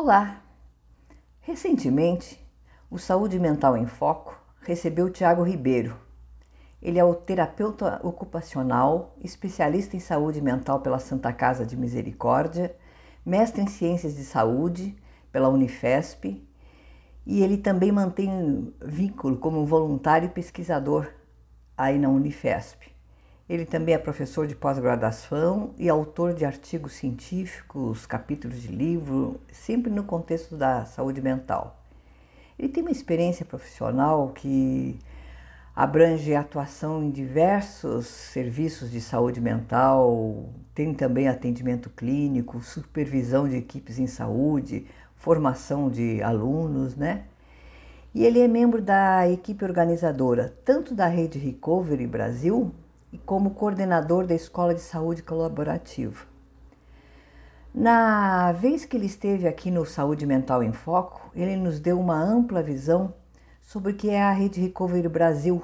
Olá! Recentemente, o Saúde Mental em Foco recebeu Tiago Ribeiro. Ele é o terapeuta ocupacional, especialista em saúde mental pela Santa Casa de Misericórdia, mestre em ciências de saúde pela Unifesp e ele também mantém vínculo como voluntário e pesquisador aí na Unifesp. Ele também é professor de pós-graduação e autor de artigos científicos, capítulos de livro, sempre no contexto da saúde mental. Ele tem uma experiência profissional que abrange atuação em diversos serviços de saúde mental, tem também atendimento clínico, supervisão de equipes em saúde, formação de alunos, né? E ele é membro da equipe organizadora tanto da Rede Recovery Brasil, e como coordenador da Escola de Saúde Colaborativa. Na vez que ele esteve aqui no Saúde Mental em Foco, ele nos deu uma ampla visão sobre o que é a Rede Recovery Brasil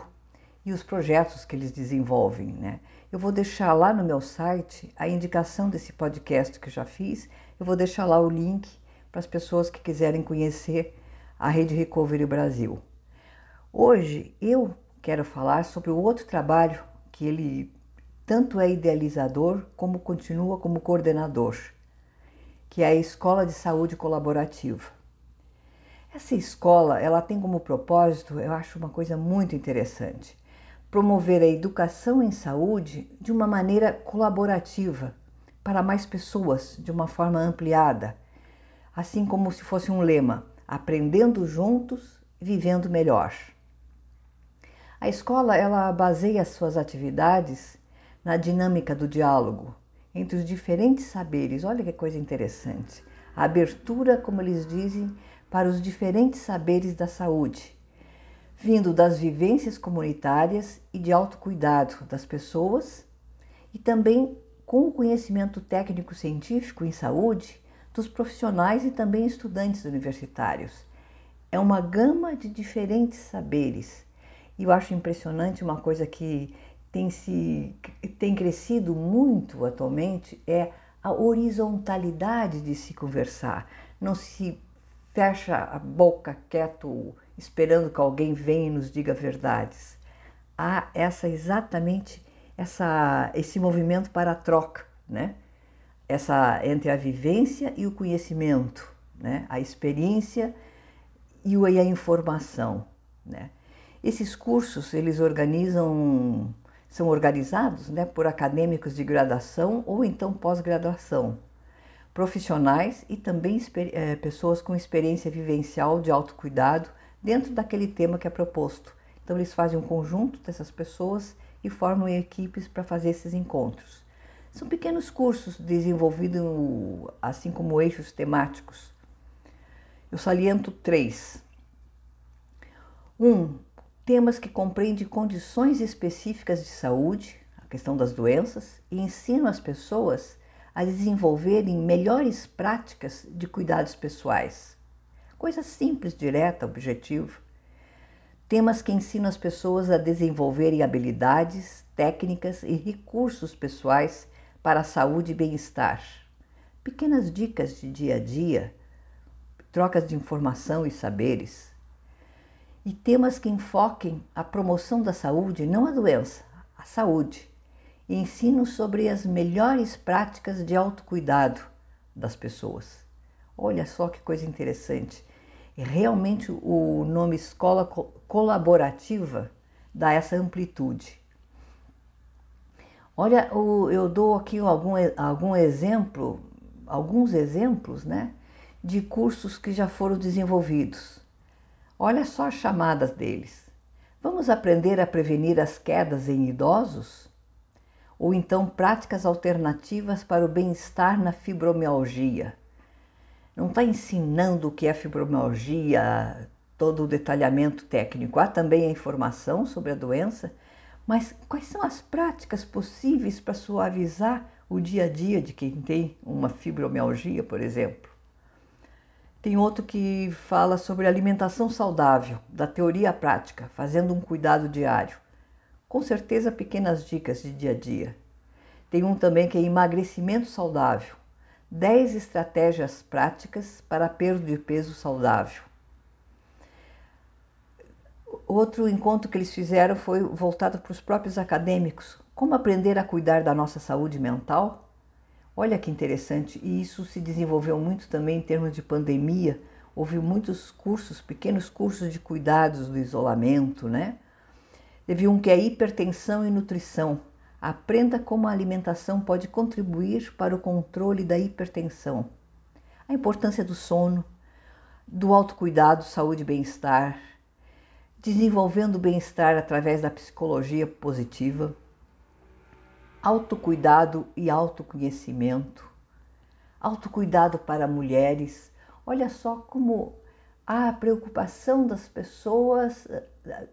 e os projetos que eles desenvolvem. Né? Eu vou deixar lá no meu site a indicação desse podcast que eu já fiz, eu vou deixar lá o link para as pessoas que quiserem conhecer a Rede Recovery Brasil. Hoje eu quero falar sobre o outro trabalho que ele tanto é idealizador como continua como coordenador, que é a Escola de Saúde Colaborativa. Essa escola, ela tem como propósito, eu acho uma coisa muito interessante, promover a educação em saúde de uma maneira colaborativa para mais pessoas, de uma forma ampliada, assim como se fosse um lema: aprendendo juntos, vivendo melhor. A escola ela baseia suas atividades na dinâmica do diálogo entre os diferentes saberes. Olha que coisa interessante. A abertura, como eles dizem, para os diferentes saberes da saúde, vindo das vivências comunitárias e de autocuidado das pessoas e também com o conhecimento técnico-científico em saúde dos profissionais e também estudantes universitários. É uma gama de diferentes saberes e eu acho impressionante uma coisa que tem, se, tem crescido muito atualmente é a horizontalidade de se conversar. Não se fecha a boca quieto esperando que alguém venha e nos diga verdades. Há essa exatamente essa, esse movimento para a troca, né? Essa entre a vivência e o conhecimento, né? A experiência e a informação, né? Esses cursos eles organizam, são organizados né, por acadêmicos de graduação ou então pós-graduação, profissionais e também é, pessoas com experiência vivencial de autocuidado dentro daquele tema que é proposto. Então eles fazem um conjunto dessas pessoas e formam equipes para fazer esses encontros. São pequenos cursos desenvolvidos assim como eixos temáticos. Eu saliento três. Um, temas que compreendem condições específicas de saúde, a questão das doenças, e ensinam as pessoas a desenvolverem melhores práticas de cuidados pessoais. Coisa simples, direta, objetiva. Temas que ensinam as pessoas a desenvolverem habilidades, técnicas e recursos pessoais para a saúde e bem-estar. Pequenas dicas de dia a dia, trocas de informação e saberes e temas que enfoquem a promoção da saúde, não a doença, a saúde, e ensino sobre as melhores práticas de autocuidado das pessoas. Olha só que coisa interessante. Realmente o nome escola colaborativa dá essa amplitude. Olha, eu dou aqui algum, algum exemplo, alguns exemplos, né, de cursos que já foram desenvolvidos. Olha só as chamadas deles. Vamos aprender a prevenir as quedas em idosos? Ou então práticas alternativas para o bem-estar na fibromialgia? Não está ensinando o que é fibromialgia, todo o detalhamento técnico. Há também a informação sobre a doença, mas quais são as práticas possíveis para suavizar o dia a dia de quem tem uma fibromialgia, por exemplo? Tem outro que fala sobre alimentação saudável, da teoria à prática, fazendo um cuidado diário. Com certeza, pequenas dicas de dia a dia. Tem um também que é emagrecimento saudável, 10 estratégias práticas para perda de peso saudável. Outro encontro que eles fizeram foi voltado para os próprios acadêmicos. Como aprender a cuidar da nossa saúde mental? Olha que interessante, e isso se desenvolveu muito também em termos de pandemia. Houve muitos cursos, pequenos cursos de cuidados do isolamento, né? Teve um que é hipertensão e nutrição. Aprenda como a alimentação pode contribuir para o controle da hipertensão. A importância do sono, do autocuidado, saúde e bem-estar, desenvolvendo o bem-estar através da psicologia positiva, autocuidado e autoconhecimento, autocuidado para mulheres. Olha só como há a preocupação das pessoas,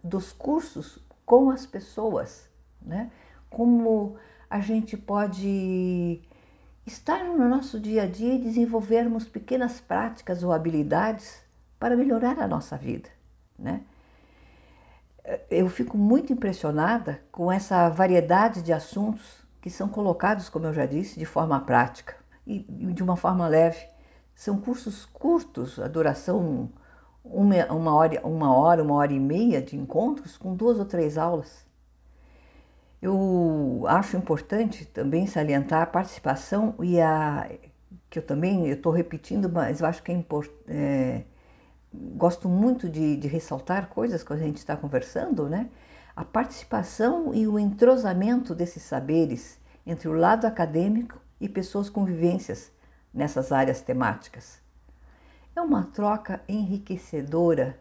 dos cursos com as pessoas, né? Como a gente pode estar no nosso dia a dia e desenvolvermos pequenas práticas ou habilidades para melhorar a nossa vida, né? eu fico muito impressionada com essa variedade de assuntos que são colocados, como eu já disse, de forma prática e de uma forma leve. São cursos curtos, a duração uma, uma, hora, uma hora, uma hora e meia de encontros com duas ou três aulas. Eu acho importante também salientar a participação e a que eu também estou repetindo, mas eu acho que é importante. É, gosto muito de, de ressaltar coisas que a gente está conversando, né? A participação e o entrosamento desses saberes entre o lado acadêmico e pessoas com vivências nessas áreas temáticas. É uma troca enriquecedora,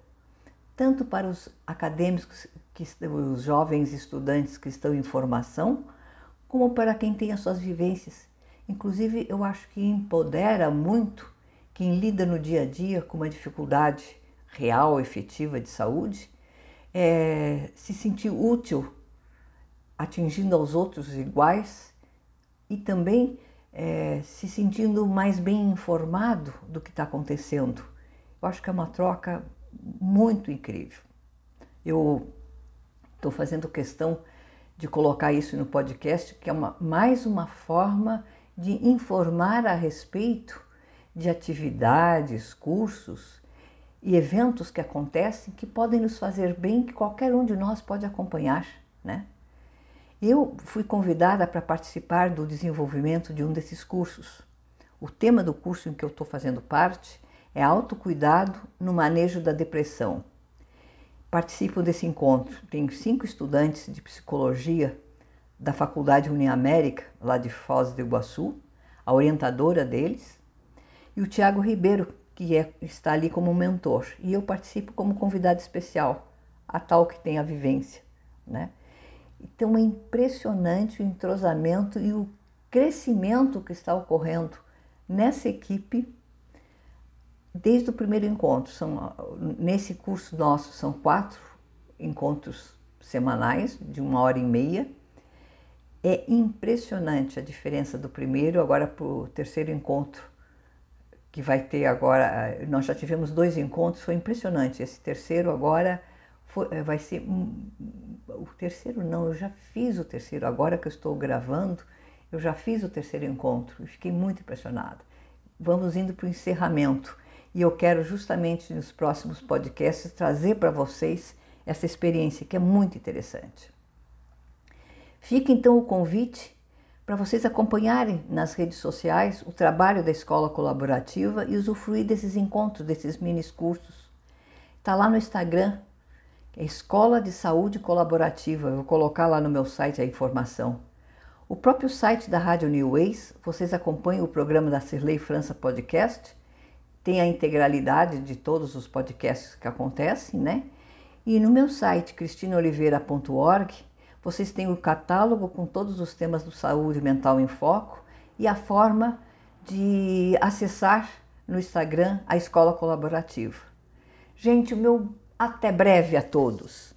tanto para os acadêmicos, que, os jovens estudantes que estão em formação, como para quem tem as suas vivências. Inclusive, eu acho que empodera muito quem lida no dia a dia com uma dificuldade real, efetiva de saúde, é, se sentir útil, atingindo aos outros iguais e também é, se sentindo mais bem informado do que está acontecendo. Eu acho que é uma troca muito incrível. Eu estou fazendo questão de colocar isso no podcast, que é uma, mais uma forma de informar a respeito de atividades, cursos e eventos que acontecem que podem nos fazer bem, que qualquer um de nós pode acompanhar, né? Eu fui convidada para participar do desenvolvimento de um desses cursos. O tema do curso em que eu estou fazendo parte é autocuidado no manejo da depressão. Participo desse encontro. Tenho cinco estudantes de psicologia da Faculdade Uniamérica, lá de Foz do Iguaçu, a orientadora deles, e o Tiago Ribeiro, que é, está ali como mentor. E eu participo como convidado especial, a tal que tem a vivência. Né? Então é impressionante o entrosamento e o crescimento que está ocorrendo nessa equipe desde o primeiro encontro. São, nesse curso nosso são quatro encontros semanais de uma hora e meia. É impressionante a diferença do primeiro agora para o terceiro encontro que vai ter agora. Nós já tivemos dois encontros, foi impressionante. Esse terceiro agora foi, eh, vai ser. O terceiro não, eu já fiz o terceiro, agora que eu estou gravando, eu já fiz o terceiro encontro e fiquei muito impressionada. Vamos indo para o encerramento e eu quero justamente nos próximos podcasts trazer para vocês essa experiência que é muito interessante. Fica então o convite para vocês acompanharem nas redes sociais o trabalho da escola colaborativa e usufruir desses encontros, desses mini cursos. Está lá no Instagram, é Escola de Saúde Colaborativa. Eu vou colocar lá no meu site a informação. O próprio site da Rádio New Ways, vocês acompanham o programa da Cirlei França Podcast, tem a integralidade de todos os podcasts que acontecem, né? E no meu site cristinaoliveira.org vocês têm o catálogo com todos os temas do saúde mental em foco e a forma de acessar no Instagram a escola colaborativa. Gente, o meu até breve a todos.